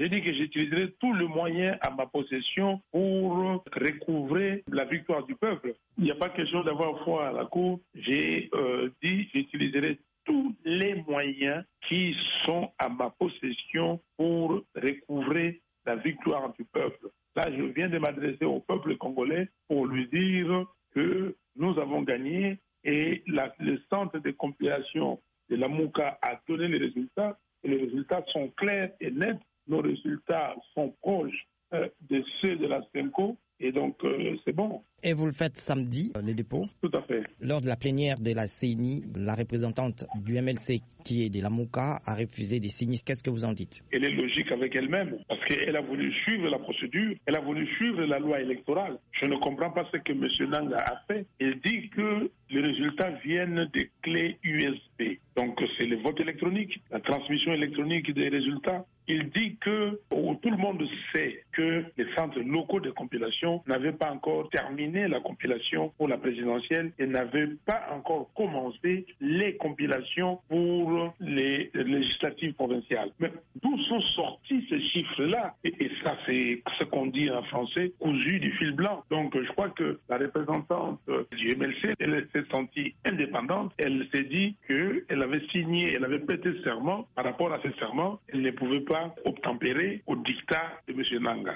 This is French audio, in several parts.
J'ai dit que j'utiliserai tous les moyens à ma possession pour recouvrer la victoire du peuple. Il n'y a pas question d'avoir foi à la Cour. J'ai euh, dit j'utiliserai tous les moyens qui sont à ma possession pour recouvrer la victoire du peuple. Là, je viens de m'adresser au peuple congolais pour lui dire que nous avons gagné et le centre de compilation de la MOUCA a donné les résultats et les résultats sont clairs et nets. Nos résultats sont proches euh, de ceux de la SENCO et donc, euh, c'est bon. Et vous le faites samedi, euh, les dépôts Tout à fait. Lors de la plénière de la CENI, la représentante du MLC, qui est de la MOCA, a refusé des signes. Qu'est-ce que vous en dites? Elle est logique avec elle-même, parce qu'elle a voulu suivre la procédure, elle a voulu suivre la loi électorale. Je ne comprends pas ce que M. Nanga a fait. Il dit que les résultats viennent des clés USB. Donc, c'est le vote électronique, la transmission électronique des résultats. Il dit que tout le monde sait que centres locaux de compilation n'avaient pas encore terminé la compilation pour la présidentielle et n'avaient pas encore commencé les compilations pour les législatives provinciales. Mais d'où sont sortis ces chiffres-là? Et, ça, c'est ce qu'on dit en français, cousu du fil blanc. Donc, je crois que la représentante du MLC, elle s'est sentie indépendante. Elle s'est dit qu'elle avait signé, elle avait prêté serment. Par rapport à ce serment, elle ne pouvait pas obtempérer au dictat de M. Nanga.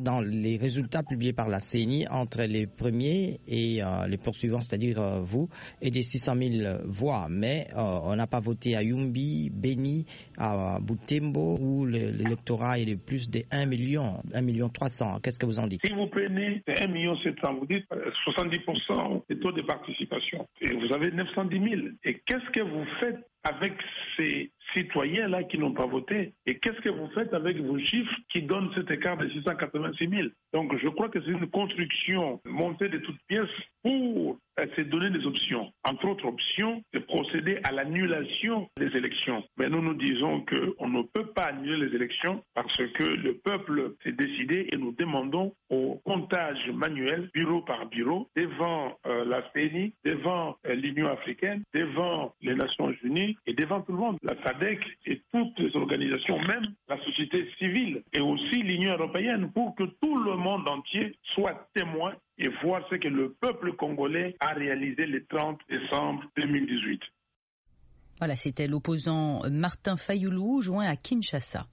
Dans les résultats publiés par la CENI entre les premiers et euh, les poursuivants, c'est-à-dire euh, vous, est des 600 000 voix. Mais euh, on n'a pas voté à Yumbi, Beni, à Butembo, où l'électorat est de plus de 1 million, 1 million 300. Qu'est-ce que vous en dites? Si vous prenez 1 million 700, vous dites 70% des taux de participation. Et vous avez 910 000. Et qu'est-ce que vous faites avec ces citoyens-là qui n'ont pas voté. Et qu'est-ce que vous faites avec vos chiffres qui donnent cet écart de 686 000 Donc je crois que c'est une construction montée de toutes pièces pour se donner des options. Entre autres options, de procéder à l'annulation des élections. Mais nous nous disons qu'on ne peut pas annuler les élections parce que le peuple s'est décidé et nous demandons au comptage manuel, bureau par bureau, devant euh, la CENI, devant euh, l'Union africaine, devant les Nations unies et devant tout le monde, la SADEC et toutes les organisations, même la société civile et aussi l'Union européenne, pour que tout le monde entier soit témoin et voir ce que le peuple congolais a réalisé le 30 décembre 2018. Voilà, c'était l'opposant Martin Fayoulou, joint à Kinshasa.